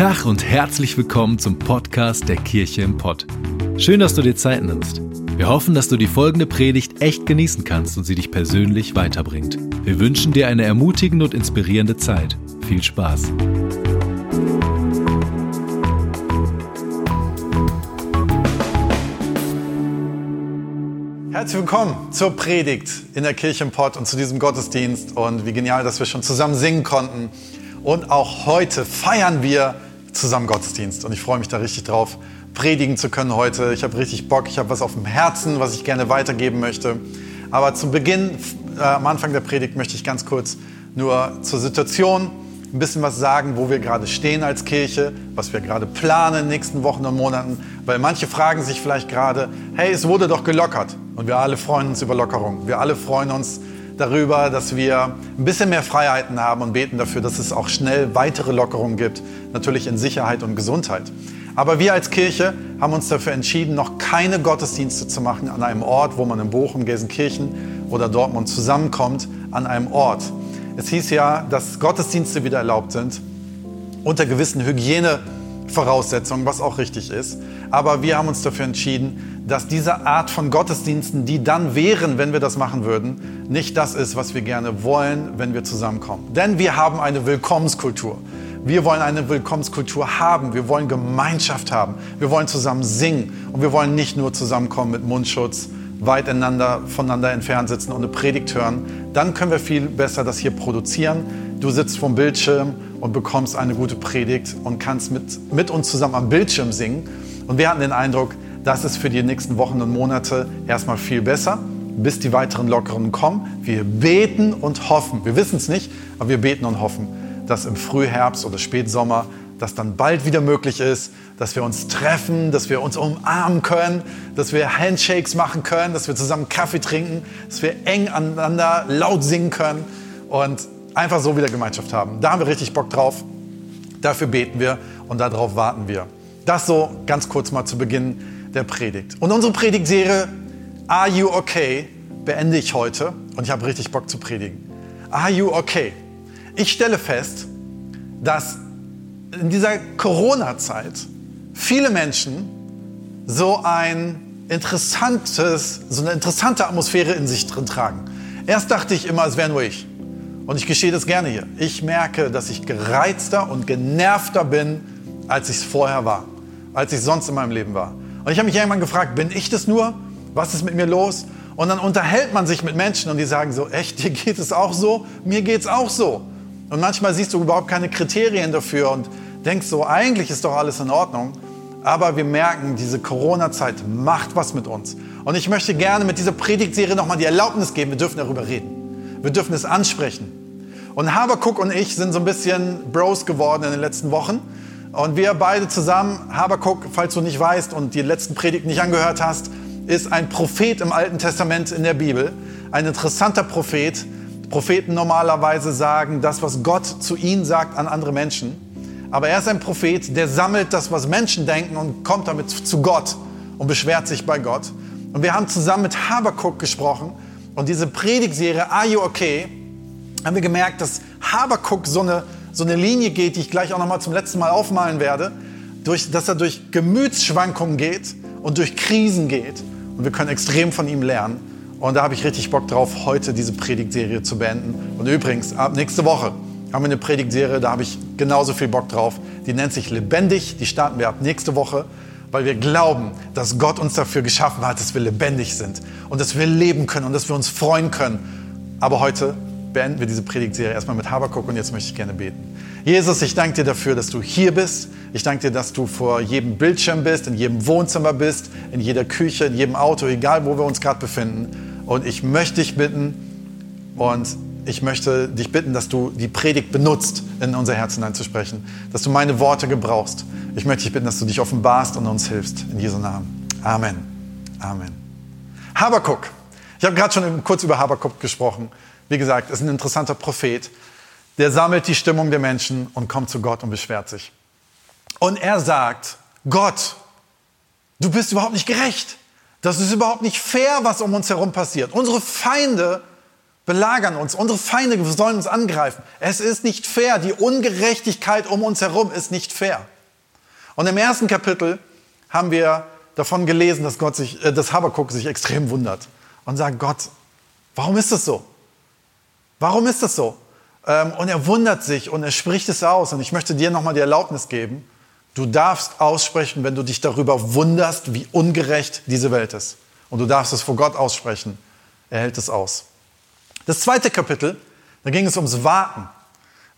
Tag und herzlich willkommen zum Podcast der Kirche im Pott. Schön, dass du dir Zeit nimmst. Wir hoffen, dass du die folgende Predigt echt genießen kannst und sie dich persönlich weiterbringt. Wir wünschen dir eine ermutigende und inspirierende Zeit. Viel Spaß. Herzlich willkommen zur Predigt in der Kirche im Pott und zu diesem Gottesdienst. Und wie genial, dass wir schon zusammen singen konnten. Und auch heute feiern wir zusammen Gottesdienst. Und ich freue mich da richtig drauf, predigen zu können heute. Ich habe richtig Bock, ich habe was auf dem Herzen, was ich gerne weitergeben möchte. Aber zu Beginn, äh, am Anfang der Predigt, möchte ich ganz kurz nur zur Situation ein bisschen was sagen, wo wir gerade stehen als Kirche, was wir gerade planen in den nächsten Wochen und Monaten. Weil manche fragen sich vielleicht gerade, hey, es wurde doch gelockert. Und wir alle freuen uns über Lockerung. Wir alle freuen uns darüber, dass wir ein bisschen mehr Freiheiten haben und beten dafür, dass es auch schnell weitere Lockerungen gibt, natürlich in Sicherheit und Gesundheit. Aber wir als Kirche haben uns dafür entschieden, noch keine Gottesdienste zu machen an einem Ort, wo man in Bochum, Gelsenkirchen oder Dortmund zusammenkommt, an einem Ort. Es hieß ja, dass Gottesdienste wieder erlaubt sind, unter gewissen Hygienevoraussetzungen, was auch richtig ist. Aber wir haben uns dafür entschieden, dass diese Art von Gottesdiensten, die dann wären, wenn wir das machen würden, nicht das ist, was wir gerne wollen, wenn wir zusammenkommen. Denn wir haben eine Willkommenskultur. Wir wollen eine Willkommenskultur haben. Wir wollen Gemeinschaft haben. Wir wollen zusammen singen. Und wir wollen nicht nur zusammenkommen mit Mundschutz, weit einander, voneinander entfernt sitzen und eine Predigt hören. Dann können wir viel besser das hier produzieren. Du sitzt vom Bildschirm und bekommst eine gute Predigt und kannst mit, mit uns zusammen am Bildschirm singen. Und wir hatten den Eindruck, das ist für die nächsten Wochen und Monate erstmal viel besser, bis die weiteren Lockerungen kommen. Wir beten und hoffen. Wir wissen es nicht, aber wir beten und hoffen, dass im Frühherbst oder Spätsommer das dann bald wieder möglich ist, dass wir uns treffen, dass wir uns umarmen können, dass wir Handshakes machen können, dass wir zusammen Kaffee trinken, dass wir eng aneinander laut singen können und einfach so wieder Gemeinschaft haben. Da haben wir richtig Bock drauf. Dafür beten wir und darauf warten wir. Das so ganz kurz mal zu Beginn der Predigt. Und unsere Predigtserie Are You Okay beende ich heute und ich habe richtig Bock zu predigen. Are You Okay? Ich stelle fest, dass in dieser Corona-Zeit viele Menschen so ein interessantes, so eine interessante Atmosphäre in sich drin tragen. Erst dachte ich immer, es wäre nur ich. Und ich gestehe das gerne hier. Ich merke, dass ich gereizter und genervter bin, als ich es vorher war als ich sonst in meinem Leben war. Und ich habe mich irgendwann gefragt, bin ich das nur? Was ist mit mir los? Und dann unterhält man sich mit Menschen und die sagen so, echt, dir geht es auch so? Mir geht es auch so. Und manchmal siehst du überhaupt keine Kriterien dafür und denkst so, eigentlich ist doch alles in Ordnung. Aber wir merken, diese Corona-Zeit macht was mit uns. Und ich möchte gerne mit dieser Predigtserie nochmal die Erlaubnis geben, wir dürfen darüber reden. Wir dürfen es ansprechen. Und Habercook und ich sind so ein bisschen Bros geworden in den letzten Wochen. Und wir beide zusammen, Habakuk, falls du nicht weißt und die letzten Predigten nicht angehört hast, ist ein Prophet im Alten Testament in der Bibel. Ein interessanter Prophet. Propheten normalerweise sagen das, was Gott zu ihnen sagt, an andere Menschen. Aber er ist ein Prophet, der sammelt das, was Menschen denken und kommt damit zu Gott und beschwert sich bei Gott. Und wir haben zusammen mit Habakuk gesprochen und diese Predigtserie Are You Okay? haben wir gemerkt, dass Habakuk so eine so eine Linie geht, die ich gleich auch noch mal zum letzten Mal aufmalen werde, durch, dass er durch Gemütsschwankungen geht und durch Krisen geht. Und wir können extrem von ihm lernen. Und da habe ich richtig Bock drauf, heute diese Predigtserie zu beenden. Und übrigens, ab nächste Woche haben wir eine Predigtserie, da habe ich genauso viel Bock drauf. Die nennt sich Lebendig. Die starten wir ab nächste Woche, weil wir glauben, dass Gott uns dafür geschaffen hat, dass wir lebendig sind und dass wir leben können und dass wir uns freuen können. Aber heute beenden wir diese Predigtserie erstmal mit Habakuk und jetzt möchte ich gerne beten. Jesus, ich danke dir dafür, dass du hier bist. Ich danke dir, dass du vor jedem Bildschirm bist, in jedem Wohnzimmer bist, in jeder Küche, in jedem Auto, egal wo wir uns gerade befinden. Und ich möchte dich bitten und ich möchte dich bitten, dass du die Predigt benutzt, in unser Herz hineinzusprechen, dass du meine Worte gebrauchst. Ich möchte dich bitten, dass du dich offenbarst und uns hilfst. In Jesu Namen. Amen. Amen. Habakuk. Ich habe gerade schon kurz über Habakuk gesprochen. Wie gesagt, ist ein interessanter Prophet, der sammelt die Stimmung der Menschen und kommt zu Gott und beschwert sich. Und er sagt, Gott, du bist überhaupt nicht gerecht. Das ist überhaupt nicht fair, was um uns herum passiert. Unsere Feinde belagern uns, unsere Feinde sollen uns angreifen. Es ist nicht fair, die Ungerechtigkeit um uns herum ist nicht fair. Und im ersten Kapitel haben wir davon gelesen, dass, Gott sich, äh, dass Habakkuk sich extrem wundert und sagt, Gott, warum ist das so? Warum ist das so? Ähm, und er wundert sich und er spricht es aus. Und ich möchte dir nochmal die Erlaubnis geben, du darfst aussprechen, wenn du dich darüber wunderst, wie ungerecht diese Welt ist. Und du darfst es vor Gott aussprechen. Er hält es aus. Das zweite Kapitel, da ging es ums Warten.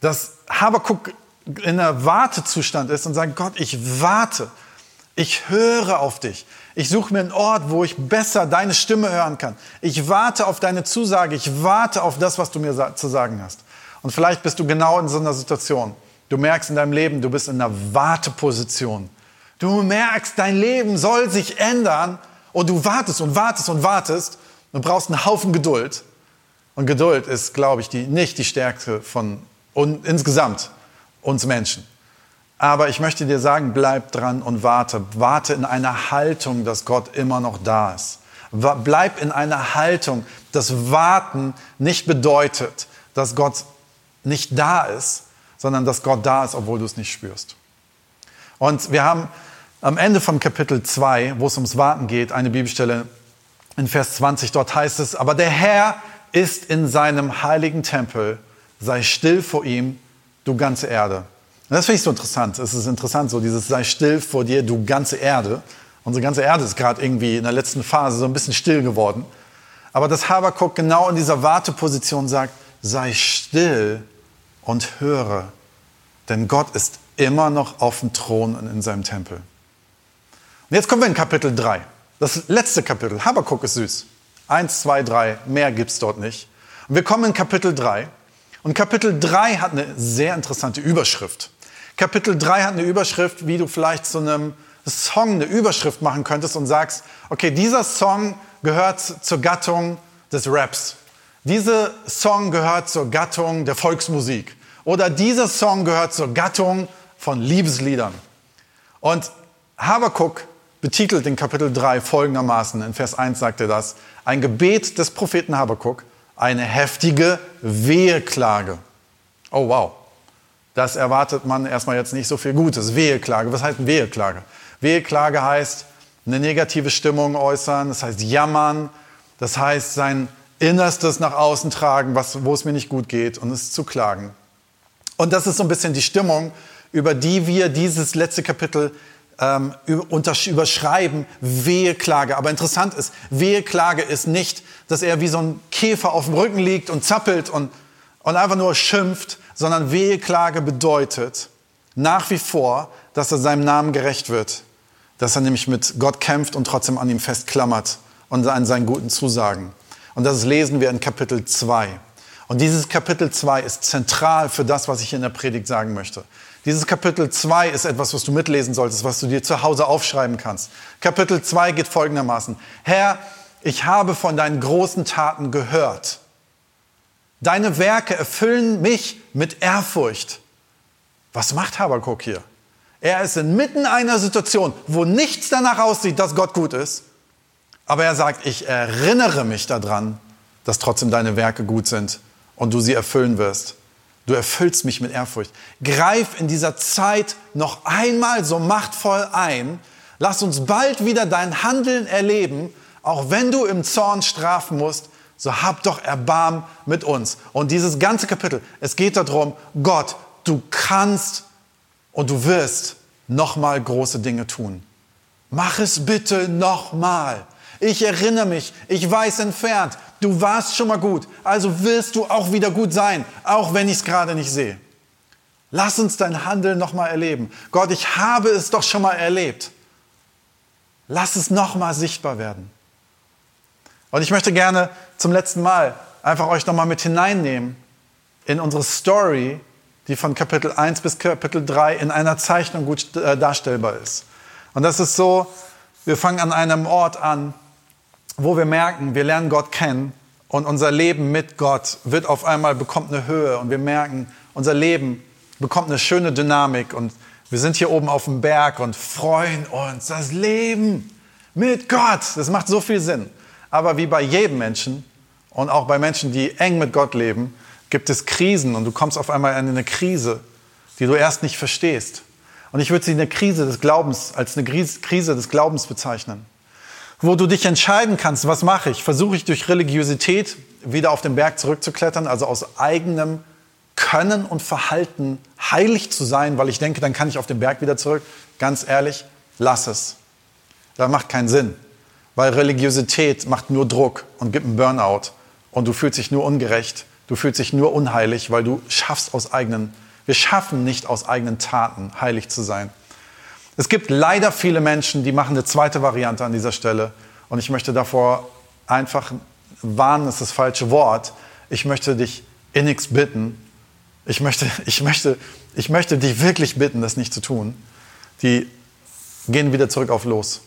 Dass Habakkuk in einer Wartezustand ist und sagt, Gott, ich warte. Ich höre auf dich. Ich suche mir einen Ort, wo ich besser deine Stimme hören kann. Ich warte auf deine Zusage. Ich warte auf das, was du mir zu sagen hast. Und vielleicht bist du genau in so einer Situation. Du merkst in deinem Leben, du bist in einer Warteposition. Du merkst, dein Leben soll sich ändern und du wartest und wartest und wartest und brauchst einen Haufen Geduld. Und Geduld ist, glaube ich, die, nicht die Stärke von und insgesamt uns Menschen. Aber ich möchte dir sagen, bleib dran und warte. Warte in einer Haltung, dass Gott immer noch da ist. Bleib in einer Haltung, dass Warten nicht bedeutet, dass Gott nicht da ist, sondern dass Gott da ist, obwohl du es nicht spürst. Und wir haben am Ende von Kapitel 2, wo es ums Warten geht, eine Bibelstelle in Vers 20. Dort heißt es, aber der Herr ist in seinem heiligen Tempel, sei still vor ihm, du ganze Erde. Und das finde ich so interessant. Es ist interessant, so dieses sei still vor dir, du ganze Erde. Unsere ganze Erde ist gerade irgendwie in der letzten Phase so ein bisschen still geworden. Aber dass Habakuk genau in dieser Warteposition sagt, sei still und höre, denn Gott ist immer noch auf dem Thron und in seinem Tempel. Und jetzt kommen wir in Kapitel 3. Das letzte Kapitel. Habakuk ist süß. Eins, zwei, drei, mehr gibt es dort nicht. Und wir kommen in Kapitel 3. Und Kapitel 3 hat eine sehr interessante Überschrift. Kapitel 3 hat eine Überschrift, wie du vielleicht zu einem Song eine Überschrift machen könntest und sagst, okay, dieser Song gehört zur Gattung des Raps. Dieser Song gehört zur Gattung der Volksmusik. Oder dieser Song gehört zur Gattung von Liebesliedern. Und Habakuk betitelt in Kapitel 3 folgendermaßen, in Vers 1 sagt er das, ein Gebet des Propheten Habakuk, eine heftige Weheklage. Oh wow. Das erwartet man erstmal jetzt nicht so viel Gutes. Weheklage. Was heißt Weheklage? Weheklage heißt eine negative Stimmung äußern, das heißt jammern, das heißt sein Innerstes nach außen tragen, was, wo es mir nicht gut geht und es zu klagen. Und das ist so ein bisschen die Stimmung, über die wir dieses letzte Kapitel ähm, überschreiben, Weheklage. Aber interessant ist, Weheklage ist nicht, dass er wie so ein Käfer auf dem Rücken liegt und zappelt und, und einfach nur schimpft, sondern Weheklage bedeutet nach wie vor, dass er seinem Namen gerecht wird. Dass er nämlich mit Gott kämpft und trotzdem an ihm festklammert und an seinen guten Zusagen. Und das lesen wir in Kapitel 2. Und dieses Kapitel 2 ist zentral für das, was ich in der Predigt sagen möchte. Dieses Kapitel 2 ist etwas, was du mitlesen solltest, was du dir zu Hause aufschreiben kannst. Kapitel 2 geht folgendermaßen. Herr, ich habe von deinen großen Taten gehört. Deine Werke erfüllen mich mit Ehrfurcht. Was macht Habakuk hier? Er ist inmitten einer Situation, wo nichts danach aussieht, dass Gott gut ist. Aber er sagt, ich erinnere mich daran, dass trotzdem deine Werke gut sind und du sie erfüllen wirst. Du erfüllst mich mit Ehrfurcht. Greif in dieser Zeit noch einmal so machtvoll ein. Lass uns bald wieder dein Handeln erleben, auch wenn du im Zorn strafen musst. So hab doch Erbarm mit uns. Und dieses ganze Kapitel, es geht darum, Gott, du kannst und du wirst nochmal große Dinge tun. Mach es bitte nochmal. Ich erinnere mich, ich weiß entfernt, Du warst schon mal gut, also wirst du auch wieder gut sein, auch wenn ich es gerade nicht sehe. Lass uns dein Handeln nochmal erleben. Gott, ich habe es doch schon mal erlebt. Lass es nochmal sichtbar werden. Und ich möchte gerne zum letzten Mal einfach euch nochmal mit hineinnehmen in unsere Story, die von Kapitel 1 bis Kapitel 3 in einer Zeichnung gut äh, darstellbar ist. Und das ist so, wir fangen an einem Ort an, wo wir merken, wir lernen Gott kennen und unser Leben mit Gott wird auf einmal bekommt eine Höhe und wir merken, unser Leben bekommt eine schöne Dynamik und wir sind hier oben auf dem Berg und freuen uns. Das Leben mit Gott, das macht so viel Sinn. Aber wie bei jedem Menschen und auch bei Menschen, die eng mit Gott leben, gibt es Krisen und du kommst auf einmal in eine Krise, die du erst nicht verstehst. Und ich würde sie eine Krise des Glaubens, als eine Krise des Glaubens bezeichnen. Wo du dich entscheiden kannst, was mache ich? Versuche ich durch Religiosität wieder auf den Berg zurückzuklettern, also aus eigenem Können und Verhalten heilig zu sein, weil ich denke, dann kann ich auf den Berg wieder zurück. Ganz ehrlich, lass es. Das macht keinen Sinn, weil Religiosität macht nur Druck und gibt einen Burnout und du fühlst dich nur ungerecht, du fühlst dich nur unheilig, weil du schaffst aus eigenen wir schaffen nicht aus eigenen Taten heilig zu sein. Es gibt leider viele Menschen, die machen eine zweite Variante an dieser Stelle. Und ich möchte davor einfach warnen, ist das falsche Wort. Ich möchte dich innigst bitten. Ich möchte, ich möchte, ich möchte dich wirklich bitten, das nicht zu tun. Die gehen wieder zurück auf los.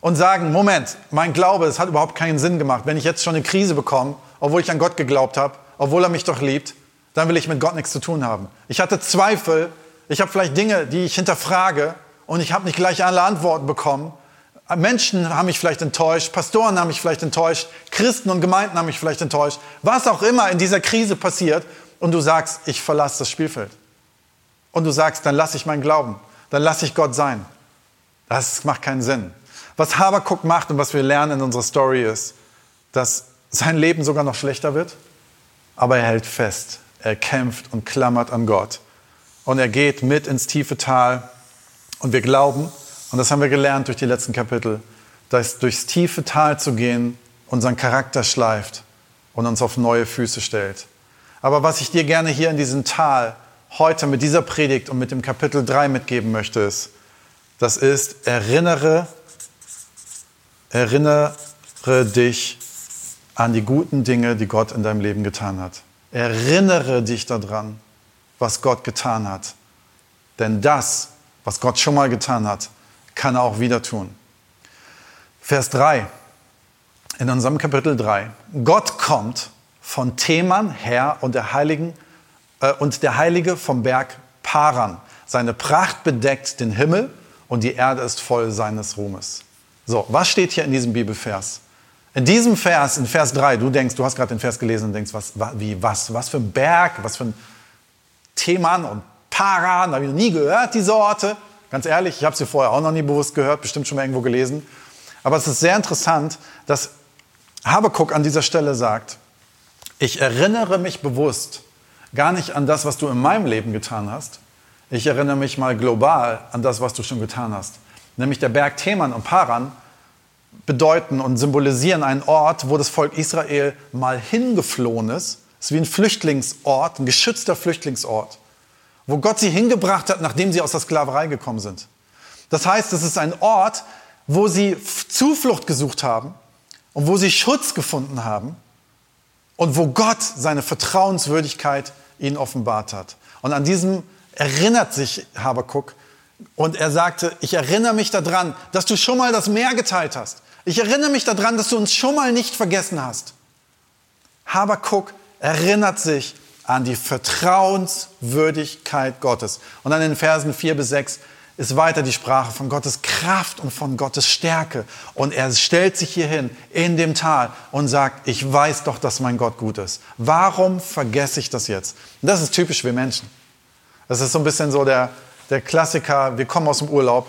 Und sagen, Moment, mein Glaube, es hat überhaupt keinen Sinn gemacht. Wenn ich jetzt schon eine Krise bekomme, obwohl ich an Gott geglaubt habe, obwohl er mich doch liebt, dann will ich mit Gott nichts zu tun haben. Ich hatte Zweifel, ich habe vielleicht Dinge, die ich hinterfrage und ich habe nicht gleich alle Antworten bekommen. Menschen haben mich vielleicht enttäuscht, Pastoren haben mich vielleicht enttäuscht, Christen und Gemeinden haben mich vielleicht enttäuscht. Was auch immer in dieser Krise passiert und du sagst, ich verlasse das Spielfeld. Und du sagst, dann lasse ich meinen Glauben, dann lasse ich Gott sein. Das macht keinen Sinn. Was Habakuk macht und was wir lernen in unserer Story ist, dass sein Leben sogar noch schlechter wird, aber er hält fest er kämpft und klammert an Gott. Und er geht mit ins tiefe Tal. Und wir glauben, und das haben wir gelernt durch die letzten Kapitel, dass durchs tiefe Tal zu gehen unseren Charakter schleift und uns auf neue Füße stellt. Aber was ich dir gerne hier in diesem Tal heute mit dieser Predigt und mit dem Kapitel 3 mitgeben möchte, ist, das ist, erinnere, erinnere dich an die guten Dinge, die Gott in deinem Leben getan hat. Erinnere dich daran, was Gott getan hat. Denn das, was Gott schon mal getan hat, kann er auch wieder tun. Vers 3 in unserem Kapitel 3. Gott kommt von Theman her und der Heiligen äh, und der Heilige vom Berg Paran. Seine Pracht bedeckt den Himmel und die Erde ist voll seines Ruhmes. So, was steht hier in diesem Bibelvers? In diesem Vers, in Vers 3, du denkst, du hast gerade den Vers gelesen und denkst, was, wie, was, was für ein Berg, was für ein Theman und Paran, habe ich noch nie gehört, diese Orte. Ganz ehrlich, ich habe sie vorher auch noch nie bewusst gehört, bestimmt schon mal irgendwo gelesen. Aber es ist sehr interessant, dass Habakuk an dieser Stelle sagt, ich erinnere mich bewusst gar nicht an das, was du in meinem Leben getan hast. Ich erinnere mich mal global an das, was du schon getan hast. Nämlich der Berg Theman und Paran bedeuten und symbolisieren einen Ort, wo das Volk Israel mal hingeflohen ist. Es ist wie ein Flüchtlingsort, ein geschützter Flüchtlingsort, wo Gott sie hingebracht hat, nachdem sie aus der Sklaverei gekommen sind. Das heißt, es ist ein Ort, wo sie Zuflucht gesucht haben und wo sie Schutz gefunden haben und wo Gott seine Vertrauenswürdigkeit ihnen offenbart hat. Und an diesem erinnert sich Habakuk und er sagte, ich erinnere mich daran, dass du schon mal das Meer geteilt hast. Ich erinnere mich daran, dass du uns schon mal nicht vergessen hast. Habakuk erinnert sich an die Vertrauenswürdigkeit Gottes. Und dann in Versen 4 bis 6 ist weiter die Sprache von Gottes Kraft und von Gottes Stärke. Und er stellt sich hier hin in dem Tal und sagt, ich weiß doch, dass mein Gott gut ist. Warum vergesse ich das jetzt? Und das ist typisch für Menschen. Das ist so ein bisschen so der, der Klassiker, wir kommen aus dem Urlaub.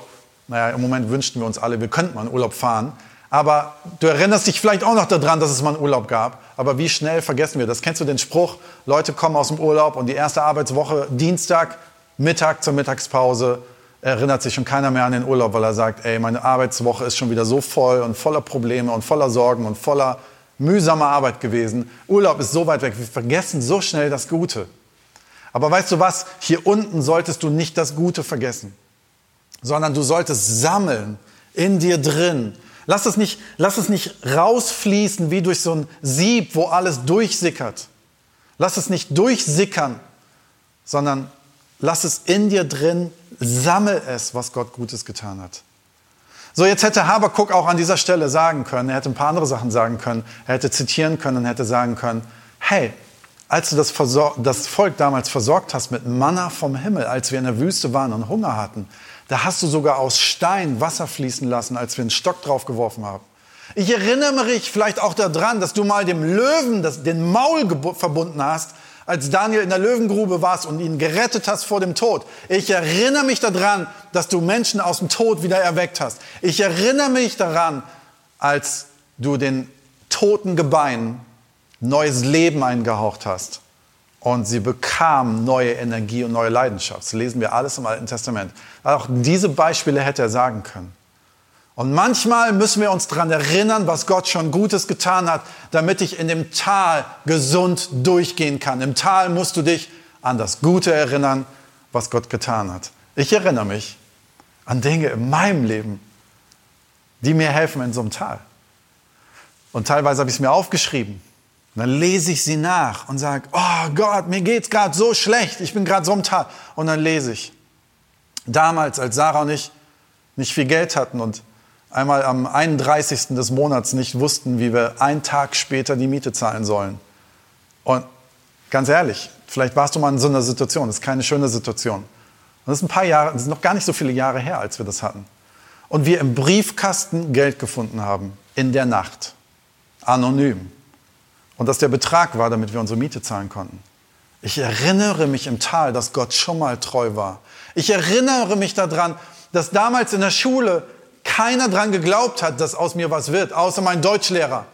Naja, im Moment wünschten wir uns alle, wir könnten mal in Urlaub fahren. Aber du erinnerst dich vielleicht auch noch daran, dass es mal einen Urlaub gab. Aber wie schnell vergessen wir das? Kennst du den Spruch, Leute kommen aus dem Urlaub und die erste Arbeitswoche, Dienstag, Mittag zur Mittagspause, erinnert sich schon keiner mehr an den Urlaub, weil er sagt, ey, meine Arbeitswoche ist schon wieder so voll und voller Probleme und voller Sorgen und voller mühsamer Arbeit gewesen. Urlaub ist so weit weg, wir vergessen so schnell das Gute. Aber weißt du was? Hier unten solltest du nicht das Gute vergessen, sondern du solltest sammeln in dir drin. Lass es nicht, lass es nicht rausfließen wie durch so ein Sieb, wo alles durchsickert. Lass es nicht durchsickern, sondern lass es in dir drin, sammel es, was Gott Gutes getan hat. So, jetzt hätte Habakuk auch an dieser Stelle sagen können, er hätte ein paar andere Sachen sagen können, er hätte zitieren können und hätte sagen können, hey, als du das, das, Volk damals versorgt hast mit Manna vom Himmel, als wir in der Wüste waren und Hunger hatten, da hast du sogar aus Stein Wasser fließen lassen, als wir einen Stock draufgeworfen haben. Ich erinnere mich vielleicht auch daran, dass du mal dem Löwen das, den Maul verbunden hast, als Daniel in der Löwengrube warst und ihn gerettet hast vor dem Tod. Ich erinnere mich daran, dass du Menschen aus dem Tod wieder erweckt hast. Ich erinnere mich daran, als du den toten Gebeinen neues Leben eingehaucht hast. Und sie bekamen neue Energie und neue Leidenschaft. Das lesen wir alles im Alten Testament. Auch diese Beispiele hätte er sagen können. Und manchmal müssen wir uns daran erinnern, was Gott schon Gutes getan hat, damit ich in dem Tal gesund durchgehen kann. Im Tal musst du dich an das Gute erinnern, was Gott getan hat. Ich erinnere mich an Dinge in meinem Leben, die mir helfen in so einem Tal. Und teilweise habe ich es mir aufgeschrieben. Und dann lese ich sie nach und sage, oh Gott, mir geht es gerade so schlecht, ich bin gerade so im Tal. Und dann lese ich. Damals, als Sarah und ich nicht viel Geld hatten und einmal am 31. des Monats nicht wussten, wie wir einen Tag später die Miete zahlen sollen. Und ganz ehrlich, vielleicht warst du mal in so einer Situation, das ist keine schöne Situation. Und das ist ein paar Jahre, das ist noch gar nicht so viele Jahre her, als wir das hatten. Und wir im Briefkasten Geld gefunden haben, in der Nacht, anonym. Und dass der Betrag war, damit wir unsere Miete zahlen konnten. Ich erinnere mich im Tal, dass Gott schon mal treu war. Ich erinnere mich daran, dass damals in der Schule keiner dran geglaubt hat, dass aus mir was wird, außer mein Deutschlehrer.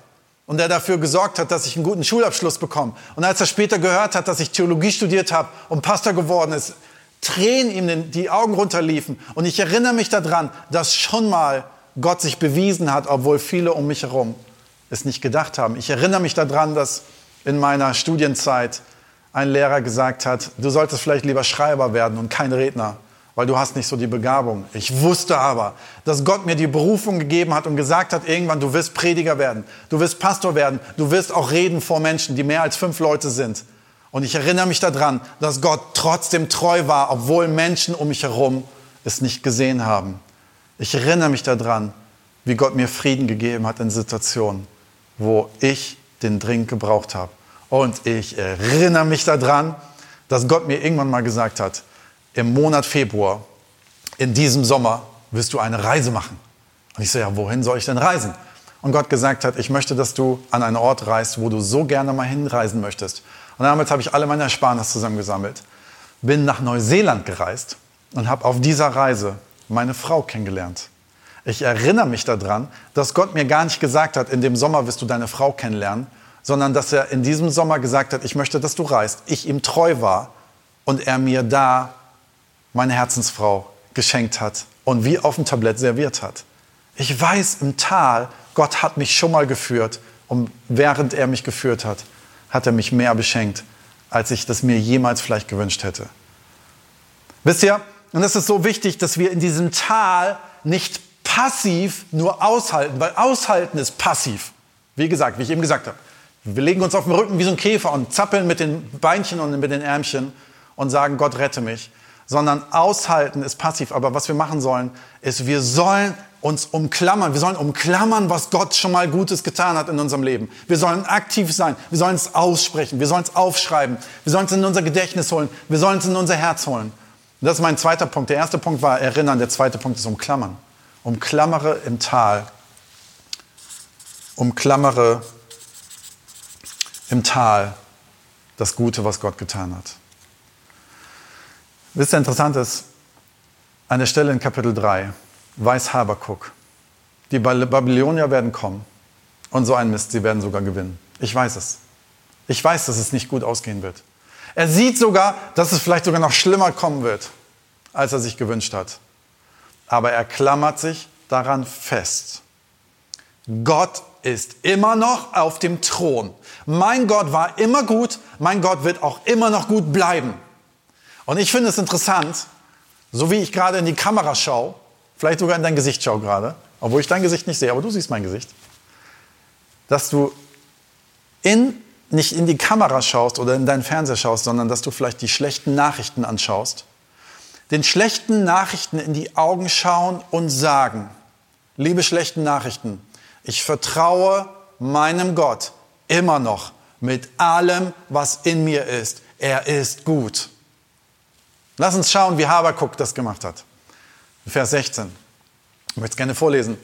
Und der dafür gesorgt hat, dass ich einen guten Schulabschluss bekomme. Und als er später gehört hat, dass ich Theologie studiert habe und Pastor geworden ist, Tränen ihm die Augen runterliefen. Und ich erinnere mich daran, dass schon mal Gott sich bewiesen hat, obwohl viele um mich herum es nicht gedacht haben. Ich erinnere mich daran, dass in meiner Studienzeit ein Lehrer gesagt hat, du solltest vielleicht lieber Schreiber werden und kein Redner weil du hast nicht so die Begabung. Ich wusste aber, dass Gott mir die Berufung gegeben hat und gesagt hat, irgendwann, du wirst Prediger werden, du wirst Pastor werden, du wirst auch reden vor Menschen, die mehr als fünf Leute sind. Und ich erinnere mich daran, dass Gott trotzdem treu war, obwohl Menschen um mich herum es nicht gesehen haben. Ich erinnere mich daran, wie Gott mir Frieden gegeben hat in Situationen, wo ich den dringend gebraucht habe. Und ich erinnere mich daran, dass Gott mir irgendwann mal gesagt hat, im Monat Februar, in diesem Sommer, wirst du eine Reise machen. Und ich so, ja, wohin soll ich denn reisen? Und Gott gesagt hat, ich möchte, dass du an einen Ort reist, wo du so gerne mal hinreisen möchtest. Und damals habe ich alle meine Ersparnisse zusammengesammelt, bin nach Neuseeland gereist und habe auf dieser Reise meine Frau kennengelernt. Ich erinnere mich daran, dass Gott mir gar nicht gesagt hat, in dem Sommer wirst du deine Frau kennenlernen, sondern dass er in diesem Sommer gesagt hat, ich möchte, dass du reist. Ich ihm treu war und er mir da meine Herzensfrau geschenkt hat und wie auf dem Tablett serviert hat. Ich weiß im Tal, Gott hat mich schon mal geführt und während er mich geführt hat, hat er mich mehr beschenkt, als ich das mir jemals vielleicht gewünscht hätte. Wisst ihr, und es ist so wichtig, dass wir in diesem Tal nicht passiv nur aushalten, weil aushalten ist passiv. Wie gesagt, wie ich eben gesagt habe. Wir legen uns auf den Rücken wie so ein Käfer und zappeln mit den Beinchen und mit den Ärmchen und sagen, Gott rette mich sondern aushalten ist passiv. Aber was wir machen sollen, ist, wir sollen uns umklammern. Wir sollen umklammern, was Gott schon mal Gutes getan hat in unserem Leben. Wir sollen aktiv sein. Wir sollen es aussprechen. Wir sollen es aufschreiben. Wir sollen es in unser Gedächtnis holen. Wir sollen es in unser Herz holen. Und das ist mein zweiter Punkt. Der erste Punkt war erinnern. Der zweite Punkt ist umklammern. Umklammere im Tal. Umklammere im Tal das Gute, was Gott getan hat. Wisst ihr, interessant ist, an der Stelle in Kapitel 3 weiß Habakuk, die Babylonier werden kommen und so ein Mist, sie werden sogar gewinnen. Ich weiß es. Ich weiß, dass es nicht gut ausgehen wird. Er sieht sogar, dass es vielleicht sogar noch schlimmer kommen wird, als er sich gewünscht hat. Aber er klammert sich daran fest. Gott ist immer noch auf dem Thron. Mein Gott war immer gut, mein Gott wird auch immer noch gut bleiben. Und ich finde es interessant, so wie ich gerade in die Kamera schaue, vielleicht sogar in dein Gesicht schaue gerade, obwohl ich dein Gesicht nicht sehe, aber du siehst mein Gesicht, dass du in, nicht in die Kamera schaust oder in deinen Fernseher schaust, sondern dass du vielleicht die schlechten Nachrichten anschaust, den schlechten Nachrichten in die Augen schauen und sagen, liebe schlechten Nachrichten, ich vertraue meinem Gott immer noch mit allem, was in mir ist. Er ist gut. Lass uns schauen, wie Habakuk das gemacht hat. Vers 16. Ich möchte es gerne vorlesen.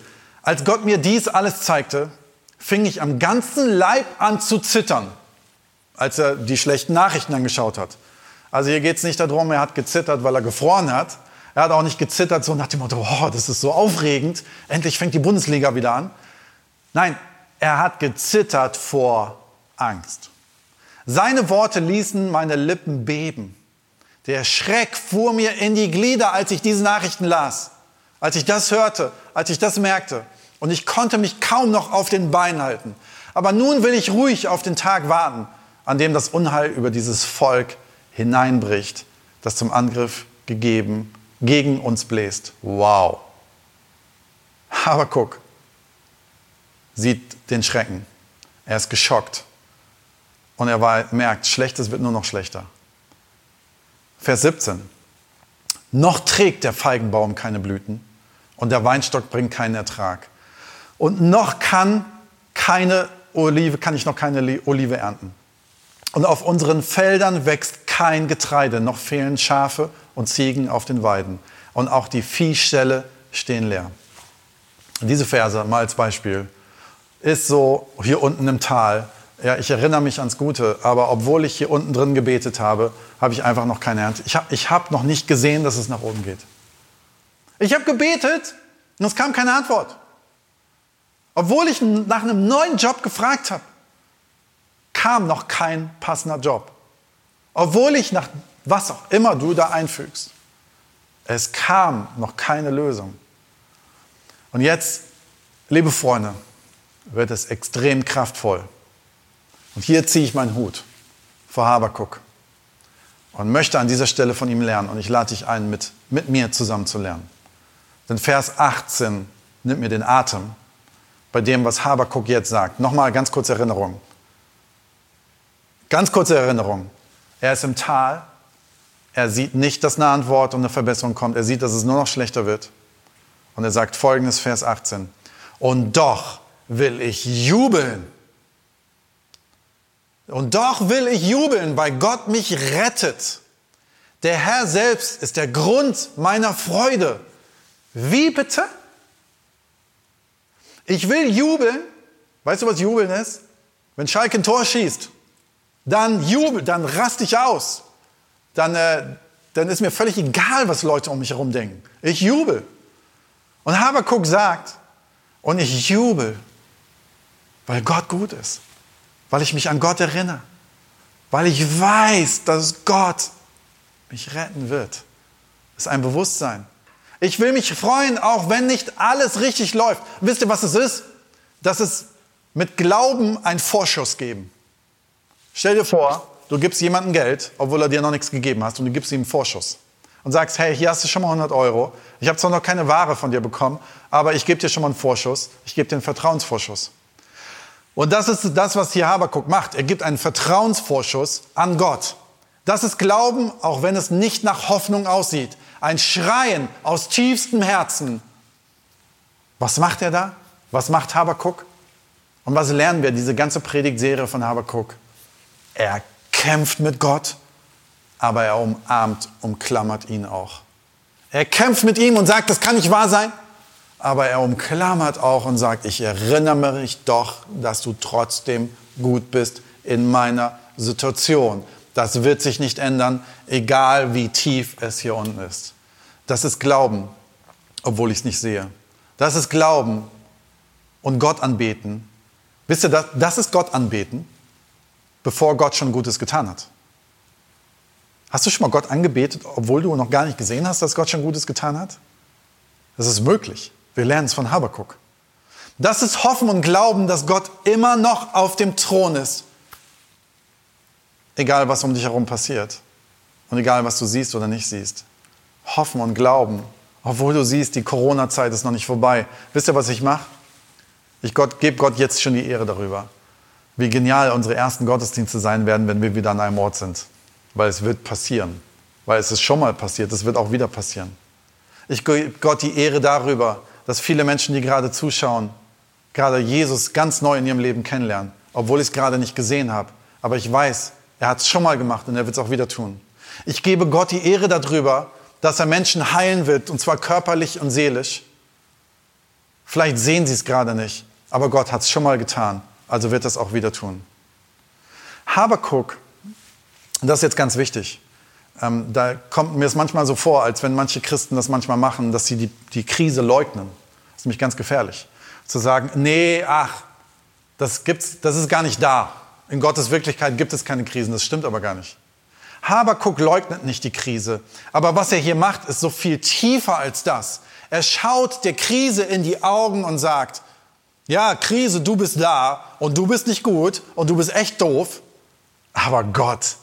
Als Gott mir dies alles zeigte, fing ich am ganzen Leib an zu zittern, als er die schlechten Nachrichten angeschaut hat. Also hier geht es nicht darum, er hat gezittert, weil er gefroren hat. Er hat auch nicht gezittert so nach dem Motto, oh, das ist so aufregend, endlich fängt die Bundesliga wieder an. Nein, er hat gezittert vor Angst. Seine Worte ließen meine Lippen beben. Der Schreck fuhr mir in die Glieder, als ich diese Nachrichten las, als ich das hörte, als ich das merkte. Und ich konnte mich kaum noch auf den Beinen halten. Aber nun will ich ruhig auf den Tag warten, an dem das Unheil über dieses Volk hineinbricht, das zum Angriff gegeben, gegen uns bläst. Wow. Aber guck, sieht den Schrecken. Er ist geschockt. Und er merkt, Schlechtes wird nur noch schlechter. Vers 17. Noch trägt der Feigenbaum keine Blüten und der Weinstock bringt keinen Ertrag. Und noch kann keine Olive, kann ich noch keine Olive ernten. Und auf unseren Feldern wächst kein Getreide, noch fehlen Schafe und Ziegen auf den Weiden. Und auch die Viehställe stehen leer. Diese Verse, mal als Beispiel, ist so hier unten im Tal ja, ich erinnere mich ans Gute, aber obwohl ich hier unten drin gebetet habe, habe ich einfach noch keine Ernte. Ich habe ich hab noch nicht gesehen, dass es nach oben geht. Ich habe gebetet und es kam keine Antwort. Obwohl ich nach einem neuen Job gefragt habe, kam noch kein passender Job. Obwohl ich nach was auch immer du da einfügst, es kam noch keine Lösung. Und jetzt, liebe Freunde, wird es extrem kraftvoll. Und hier ziehe ich meinen Hut vor Habakuk und möchte an dieser Stelle von ihm lernen. Und ich lade dich ein, mit, mit mir zusammen zu lernen. Denn Vers 18 nimmt mir den Atem bei dem, was Habakuk jetzt sagt. Nochmal ganz kurze Erinnerung. Ganz kurze Erinnerung. Er ist im Tal. Er sieht nicht, dass eine Antwort und eine Verbesserung kommt. Er sieht, dass es nur noch schlechter wird. Und er sagt folgendes, Vers 18. Und doch will ich jubeln und doch will ich jubeln, weil Gott mich rettet. Der Herr selbst ist der Grund meiner Freude. Wie bitte? Ich will jubeln. Weißt du, was jubeln ist? Wenn Schalke ein Tor schießt, dann jubel, dann raste ich aus. Dann, äh, dann ist mir völlig egal, was Leute um mich herum denken. Ich jubel. Und Habakuk sagt, und ich jubel, weil Gott gut ist weil ich mich an Gott erinnere, weil ich weiß, dass Gott mich retten wird. Das ist ein Bewusstsein. Ich will mich freuen, auch wenn nicht alles richtig läuft. Wisst ihr, was es ist? Das ist mit Glauben einen Vorschuss geben. Stell dir vor, du gibst jemandem Geld, obwohl er dir noch nichts gegeben hast, und du gibst ihm einen Vorschuss. Und sagst, hey, hier hast du schon mal 100 Euro. Ich habe zwar noch keine Ware von dir bekommen, aber ich gebe dir schon mal einen Vorschuss. Ich gebe dir einen Vertrauensvorschuss. Und das ist das, was hier Habakuk macht. Er gibt einen Vertrauensvorschuss an Gott. Das ist Glauben, auch wenn es nicht nach Hoffnung aussieht. Ein Schreien aus tiefstem Herzen. Was macht er da? Was macht Habakuk? Und was lernen wir, diese ganze Predigtserie von Habakuk? Er kämpft mit Gott, aber er umarmt, umklammert ihn auch. Er kämpft mit ihm und sagt, das kann nicht wahr sein aber er umklammert auch und sagt, ich erinnere mich doch, dass du trotzdem gut bist in meiner Situation. Das wird sich nicht ändern, egal wie tief es hier unten ist. Das ist Glauben, obwohl ich es nicht sehe. Das ist Glauben und Gott anbeten. Wisst ihr, das, das ist Gott anbeten, bevor Gott schon Gutes getan hat. Hast du schon mal Gott angebetet, obwohl du noch gar nicht gesehen hast, dass Gott schon Gutes getan hat? Das ist möglich. Wir lernen es von Habakuk. Das ist Hoffen und Glauben, dass Gott immer noch auf dem Thron ist. Egal, was um dich herum passiert. Und egal, was du siehst oder nicht siehst. Hoffen und Glauben. Obwohl du siehst, die Corona-Zeit ist noch nicht vorbei. Wisst ihr, was ich mache? Ich Gott, gebe Gott jetzt schon die Ehre darüber. Wie genial unsere ersten Gottesdienste sein werden, wenn wir wieder an einem Ort sind. Weil es wird passieren. Weil es ist schon mal passiert. Es wird auch wieder passieren. Ich gebe Gott die Ehre darüber, dass viele Menschen, die gerade zuschauen, gerade Jesus ganz neu in ihrem Leben kennenlernen, obwohl ich es gerade nicht gesehen habe. Aber ich weiß, er hat es schon mal gemacht und er wird es auch wieder tun. Ich gebe Gott die Ehre darüber, dass er Menschen heilen wird, und zwar körperlich und seelisch. Vielleicht sehen sie es gerade nicht, aber Gott hat es schon mal getan, also wird es auch wieder tun. Habakuk, das ist jetzt ganz wichtig. Ähm, da kommt mir es manchmal so vor, als wenn manche Christen das manchmal machen, dass sie die, die Krise leugnen. Das ist nämlich ganz gefährlich. Zu sagen, nee, ach, das, gibt's, das ist gar nicht da. In Gottes Wirklichkeit gibt es keine Krisen, das stimmt aber gar nicht. Habakuk leugnet nicht die Krise, aber was er hier macht, ist so viel tiefer als das. Er schaut der Krise in die Augen und sagt, ja, Krise, du bist da und du bist nicht gut und du bist echt doof, aber Gott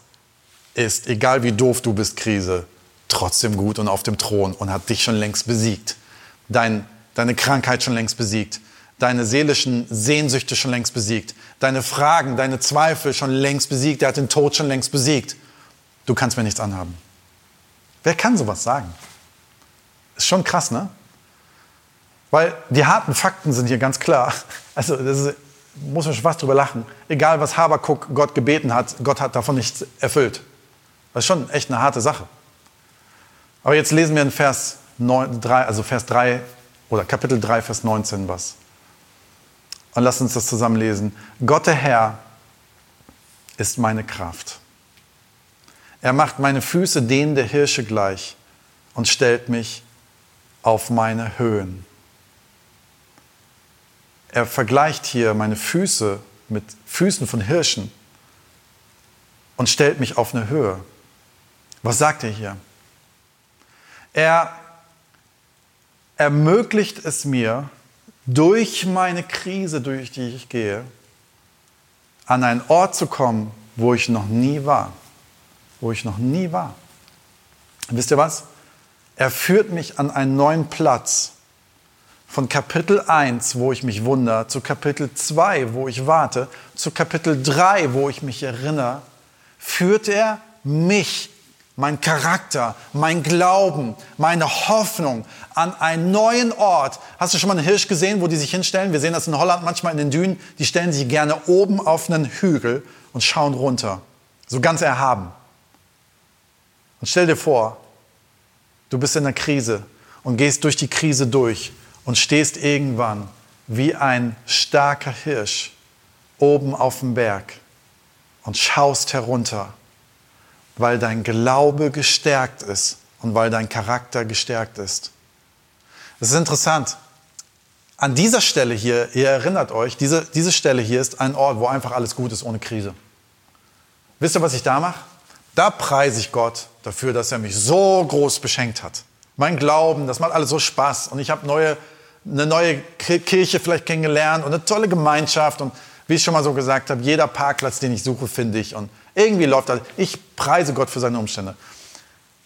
ist, egal wie doof du bist, Krise, trotzdem gut und auf dem Thron und hat dich schon längst besiegt. Dein, deine Krankheit schon längst besiegt. Deine seelischen Sehnsüchte schon längst besiegt. Deine Fragen, deine Zweifel schon längst besiegt. Er hat den Tod schon längst besiegt. Du kannst mir nichts anhaben. Wer kann sowas sagen? Ist schon krass, ne? Weil die harten Fakten sind hier ganz klar. Also, das ist, muss man schon fast drüber lachen. Egal, was Habakuk Gott gebeten hat, Gott hat davon nichts erfüllt. Das ist schon echt eine harte Sache. Aber jetzt lesen wir in Vers 9, 3, also Vers 3 oder Kapitel 3, Vers 19 was. Und lass uns das zusammen lesen. Gott der Herr ist meine Kraft. Er macht meine Füße denen der Hirsche gleich und stellt mich auf meine Höhen. Er vergleicht hier meine Füße mit Füßen von Hirschen und stellt mich auf eine Höhe. Was sagt er hier? Er ermöglicht es mir, durch meine Krise, durch die ich gehe, an einen Ort zu kommen, wo ich noch nie war. Wo ich noch nie war. Wisst ihr was? Er führt mich an einen neuen Platz. Von Kapitel 1, wo ich mich wundere, zu Kapitel 2, wo ich warte, zu Kapitel 3, wo ich mich erinnere, führt er mich mein Charakter, mein Glauben, meine Hoffnung an einen neuen Ort. Hast du schon mal einen Hirsch gesehen, wo die sich hinstellen? Wir sehen das in Holland manchmal in den Dünen. Die stellen sich gerne oben auf einen Hügel und schauen runter. So ganz erhaben. Und stell dir vor, du bist in einer Krise und gehst durch die Krise durch und stehst irgendwann wie ein starker Hirsch oben auf dem Berg und schaust herunter weil dein Glaube gestärkt ist und weil dein Charakter gestärkt ist. Das ist interessant. An dieser Stelle hier, ihr erinnert euch, diese, diese Stelle hier ist ein Ort, wo einfach alles gut ist ohne Krise. Wisst ihr, was ich da mache? Da preise ich Gott dafür, dass er mich so groß beschenkt hat. Mein Glauben, das macht alles so Spaß und ich habe neue, eine neue Kirche vielleicht kennengelernt und eine tolle Gemeinschaft und wie ich schon mal so gesagt habe, jeder Parkplatz, den ich suche, finde ich und irgendwie läuft das. Ich preise Gott für seine Umstände.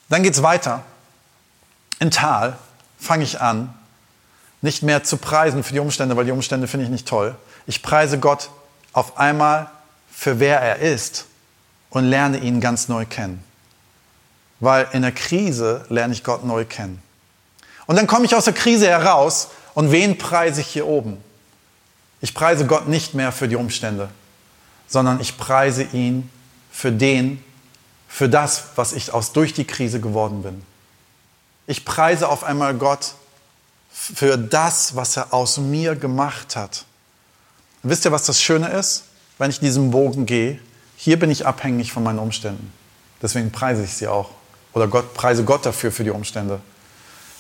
Dann geht es weiter. In Tal fange ich an, nicht mehr zu preisen für die Umstände, weil die Umstände finde ich nicht toll. Ich preise Gott auf einmal für wer er ist und lerne ihn ganz neu kennen. Weil in der Krise lerne ich Gott neu kennen. Und dann komme ich aus der Krise heraus und wen preise ich hier oben? Ich preise Gott nicht mehr für die Umstände, sondern ich preise ihn für den, für das, was ich aus durch die Krise geworden bin. Ich preise auf einmal Gott für das, was er aus mir gemacht hat. Und wisst ihr, was das Schöne ist? Wenn ich diesen Bogen gehe, hier bin ich abhängig von meinen Umständen. Deswegen preise ich sie auch. Oder Gott, preise Gott dafür für die Umstände.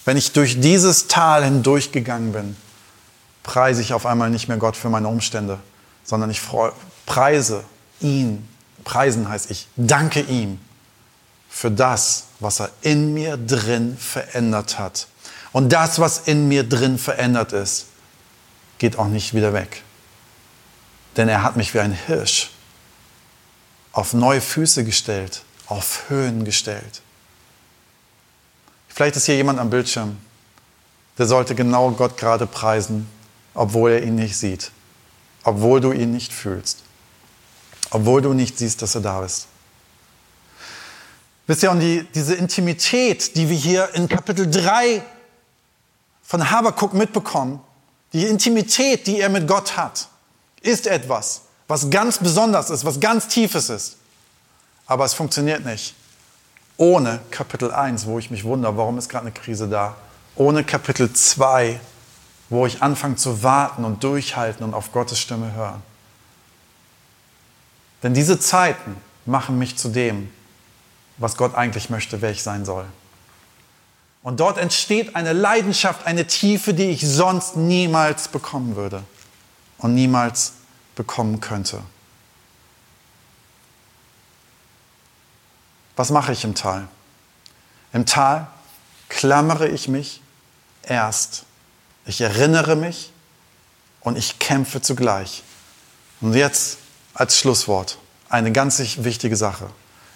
Wenn ich durch dieses Tal hindurchgegangen bin, preise ich auf einmal nicht mehr Gott für meine Umstände, sondern ich preise ihn Preisen heißt, ich danke ihm für das, was er in mir drin verändert hat. Und das, was in mir drin verändert ist, geht auch nicht wieder weg. Denn er hat mich wie ein Hirsch auf neue Füße gestellt, auf Höhen gestellt. Vielleicht ist hier jemand am Bildschirm, der sollte genau Gott gerade preisen, obwohl er ihn nicht sieht, obwohl du ihn nicht fühlst obwohl du nicht siehst, dass er da ist. Wisst ihr, und die, diese Intimität, die wir hier in Kapitel 3 von Habakuk mitbekommen, die Intimität, die er mit Gott hat, ist etwas, was ganz besonders ist, was ganz tiefes ist. Aber es funktioniert nicht ohne Kapitel 1, wo ich mich wundere, warum ist gerade eine Krise da? Ohne Kapitel 2, wo ich anfange zu warten und durchhalten und auf Gottes Stimme hören. Denn diese Zeiten machen mich zu dem, was Gott eigentlich möchte, wer ich sein soll. Und dort entsteht eine Leidenschaft, eine Tiefe, die ich sonst niemals bekommen würde und niemals bekommen könnte. Was mache ich im Tal? Im Tal klammere ich mich erst. Ich erinnere mich und ich kämpfe zugleich. Und jetzt als Schlusswort eine ganz wichtige Sache.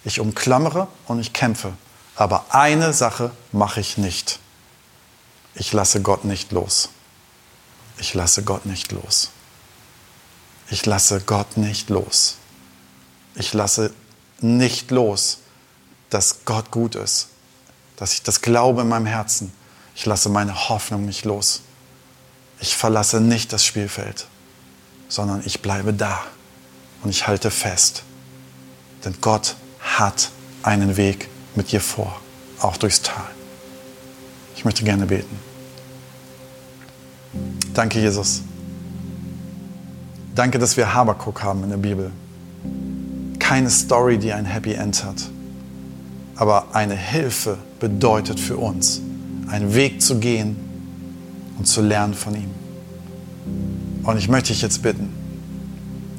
Ich umklammere und ich kämpfe. Aber eine Sache mache ich nicht. Ich lasse Gott nicht los. Ich lasse Gott nicht los. Ich lasse Gott nicht los. Ich lasse nicht los, dass Gott gut ist, dass ich das glaube in meinem Herzen. Ich lasse meine Hoffnung nicht los. Ich verlasse nicht das Spielfeld, sondern ich bleibe da und ich halte fest. Denn Gott hat einen Weg mit dir vor, auch durchs Tal. Ich möchte gerne beten. Danke, Jesus. Danke, dass wir Habakuk haben in der Bibel. Keine Story, die ein Happy End hat, aber eine Hilfe bedeutet für uns, einen Weg zu gehen und zu lernen von ihm. Und ich möchte dich jetzt bitten,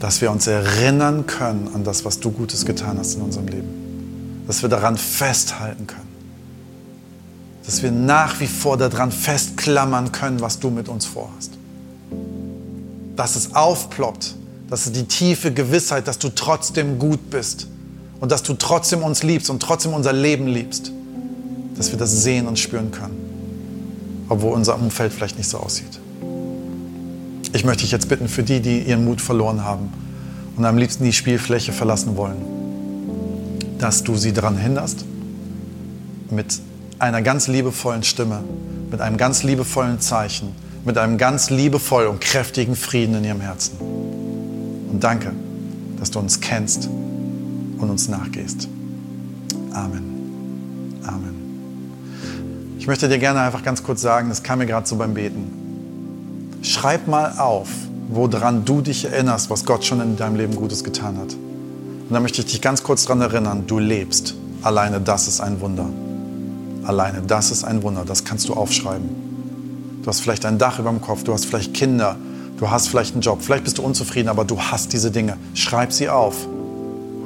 dass wir uns erinnern können an das, was du Gutes getan hast in unserem Leben. Dass wir daran festhalten können. Dass wir nach wie vor daran festklammern können, was du mit uns vorhast. Dass es aufploppt, dass es die tiefe Gewissheit, dass du trotzdem gut bist und dass du trotzdem uns liebst und trotzdem unser Leben liebst, dass wir das sehen und spüren können, obwohl unser Umfeld vielleicht nicht so aussieht. Ich möchte dich jetzt bitten für die, die ihren Mut verloren haben und am liebsten die Spielfläche verlassen wollen, dass du sie daran hinderst, mit einer ganz liebevollen Stimme, mit einem ganz liebevollen Zeichen, mit einem ganz liebevoll und kräftigen Frieden in ihrem Herzen. Und danke, dass du uns kennst und uns nachgehst. Amen. Amen. Ich möchte dir gerne einfach ganz kurz sagen, das kam mir gerade so beim Beten. Schreib mal auf, woran du dich erinnerst, was Gott schon in deinem Leben Gutes getan hat. Und da möchte ich dich ganz kurz daran erinnern, du lebst. Alleine das ist ein Wunder. Alleine das ist ein Wunder, das kannst du aufschreiben. Du hast vielleicht ein Dach über dem Kopf, du hast vielleicht Kinder, du hast vielleicht einen Job, vielleicht bist du unzufrieden, aber du hast diese Dinge. Schreib sie auf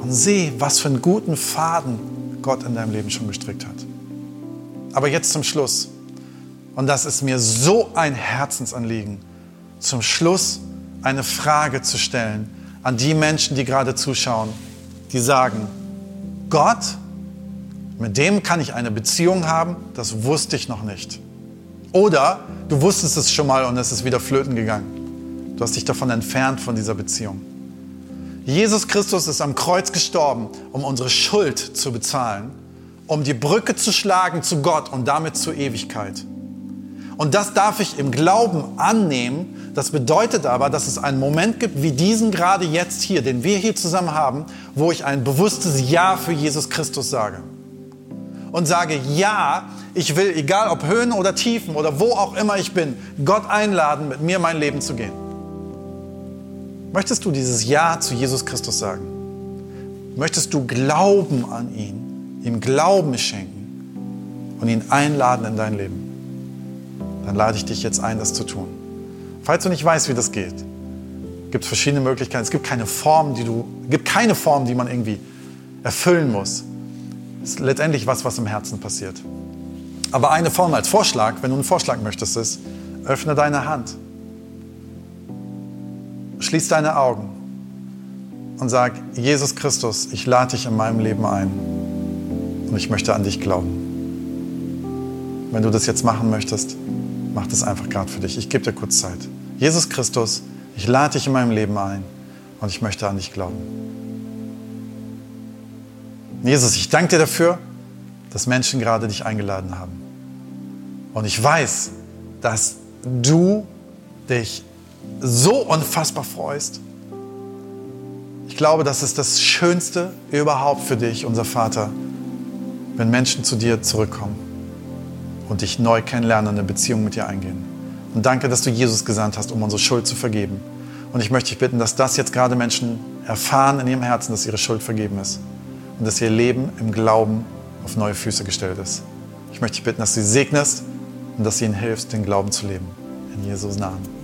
und sieh, was für einen guten Faden Gott in deinem Leben schon gestrickt hat. Aber jetzt zum Schluss. Und das ist mir so ein Herzensanliegen, zum Schluss eine Frage zu stellen an die Menschen, die gerade zuschauen, die sagen, Gott, mit dem kann ich eine Beziehung haben, das wusste ich noch nicht. Oder du wusstest es schon mal und es ist wieder flöten gegangen. Du hast dich davon entfernt von dieser Beziehung. Jesus Christus ist am Kreuz gestorben, um unsere Schuld zu bezahlen, um die Brücke zu schlagen zu Gott und damit zur Ewigkeit. Und das darf ich im Glauben annehmen. Das bedeutet aber, dass es einen Moment gibt wie diesen gerade jetzt hier, den wir hier zusammen haben, wo ich ein bewusstes Ja für Jesus Christus sage. Und sage, ja, ich will, egal ob Höhen oder Tiefen oder wo auch immer ich bin, Gott einladen, mit mir mein Leben zu gehen. Möchtest du dieses Ja zu Jesus Christus sagen? Möchtest du Glauben an ihn, ihm Glauben schenken und ihn einladen in dein Leben? dann lade ich dich jetzt ein, das zu tun. Falls du nicht weißt, wie das geht, gibt es verschiedene Möglichkeiten. Es gibt keine Form, die du, gibt keine Form, die man irgendwie erfüllen muss. Es ist letztendlich was, was im Herzen passiert. Aber eine Form als Vorschlag, wenn du einen Vorschlag möchtest, ist, öffne deine Hand. Schließ deine Augen und sag, Jesus Christus, ich lade dich in meinem Leben ein und ich möchte an dich glauben. Wenn du das jetzt machen möchtest, mach das einfach gerade für dich. Ich gebe dir kurz Zeit. Jesus Christus, ich lade dich in meinem Leben ein und ich möchte an dich glauben. Jesus, ich danke dir dafür, dass Menschen gerade dich eingeladen haben. Und ich weiß, dass du dich so unfassbar freust. Ich glaube, das ist das Schönste überhaupt für dich, unser Vater, wenn Menschen zu dir zurückkommen und dich neu kennenlernen und eine Beziehung mit dir eingehen. Und danke, dass du Jesus gesandt hast, um unsere Schuld zu vergeben. Und ich möchte dich bitten, dass das jetzt gerade Menschen erfahren in ihrem Herzen, dass ihre Schuld vergeben ist und dass ihr Leben im Glauben auf neue Füße gestellt ist. Ich möchte dich bitten, dass du sie segnest und dass du ihnen hilfst, den Glauben zu leben. In Jesus Namen.